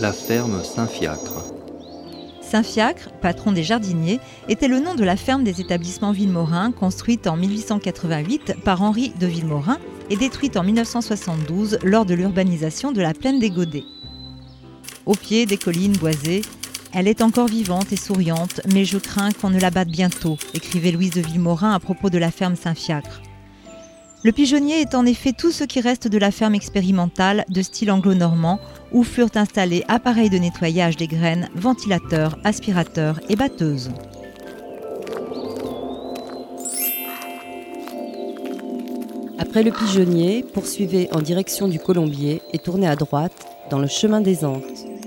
la ferme Saint-Fiacre. Saint-Fiacre, patron des jardiniers, était le nom de la ferme des établissements Villemaurin, construite en 1888 par Henri de Villemaurin et détruite en 1972 lors de l'urbanisation de la plaine des Godets. Au pied des collines boisées, elle est encore vivante et souriante, mais je crains qu'on ne la batte bientôt, écrivait Louise de Villemaurin à propos de la ferme Saint-Fiacre. Le pigeonnier est en effet tout ce qui reste de la ferme expérimentale de style anglo-normand où furent installés appareils de nettoyage des graines, ventilateurs, aspirateurs et batteuses. Après le pigeonnier, poursuivez en direction du colombier et tournez à droite dans le chemin des Antes.